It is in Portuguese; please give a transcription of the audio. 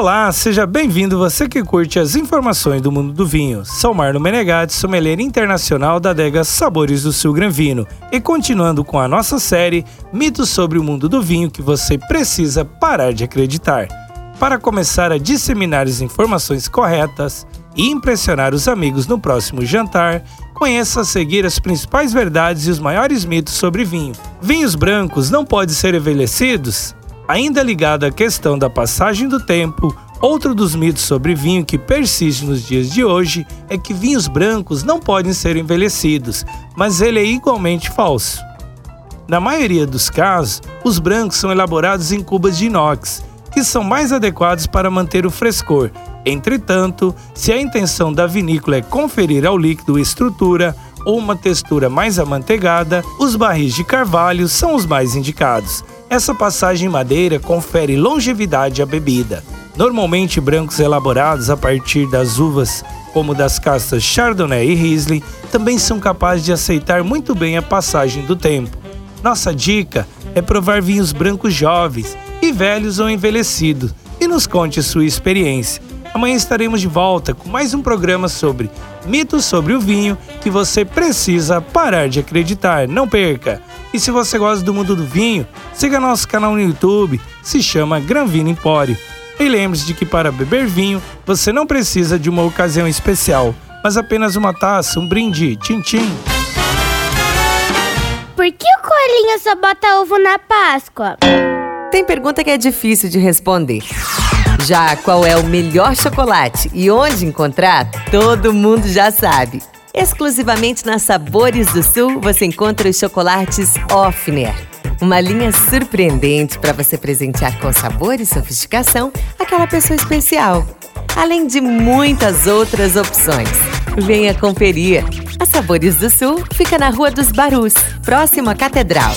Olá, seja bem-vindo você que curte as informações do mundo do vinho. Sou Marlon Menegatti, sommelier internacional da adega Sabores do Sul Gran Vino. E continuando com a nossa série Mitos sobre o mundo do vinho que você precisa parar de acreditar. Para começar a disseminar as informações corretas e impressionar os amigos no próximo jantar, conheça a seguir as principais verdades e os maiores mitos sobre vinho. Vinhos brancos não podem ser envelhecidos? Ainda ligado à questão da passagem do tempo, outro dos mitos sobre vinho que persiste nos dias de hoje é que vinhos brancos não podem ser envelhecidos, mas ele é igualmente falso. Na maioria dos casos, os brancos são elaborados em cubas de inox, que são mais adequados para manter o frescor. Entretanto, se a intenção da vinícola é conferir ao líquido estrutura ou uma textura mais amanteigada, os barris de carvalho são os mais indicados. Essa passagem em madeira confere longevidade à bebida. Normalmente brancos elaborados a partir das uvas, como das castas Chardonnay e Riesling, também são capazes de aceitar muito bem a passagem do tempo. Nossa dica é provar vinhos brancos jovens e velhos ou envelhecidos e nos conte sua experiência. Amanhã estaremos de volta com mais um programa sobre mitos sobre o vinho que você precisa parar de acreditar. Não perca! E se você gosta do mundo do vinho, siga nosso canal no YouTube, se chama Gran Vino Empório. E lembre-se de que para beber vinho, você não precisa de uma ocasião especial, mas apenas uma taça, um brinde, tchim-tchim. Por que o coelhinho só bota ovo na Páscoa? Tem pergunta que é difícil de responder. Já qual é o melhor chocolate e onde encontrar, todo mundo já sabe. Exclusivamente na Sabores do Sul você encontra os chocolates Offner. Uma linha surpreendente para você presentear com sabor e sofisticação aquela pessoa especial. Além de muitas outras opções. Venha conferir. A Sabores do Sul fica na Rua dos Barus, próximo à Catedral.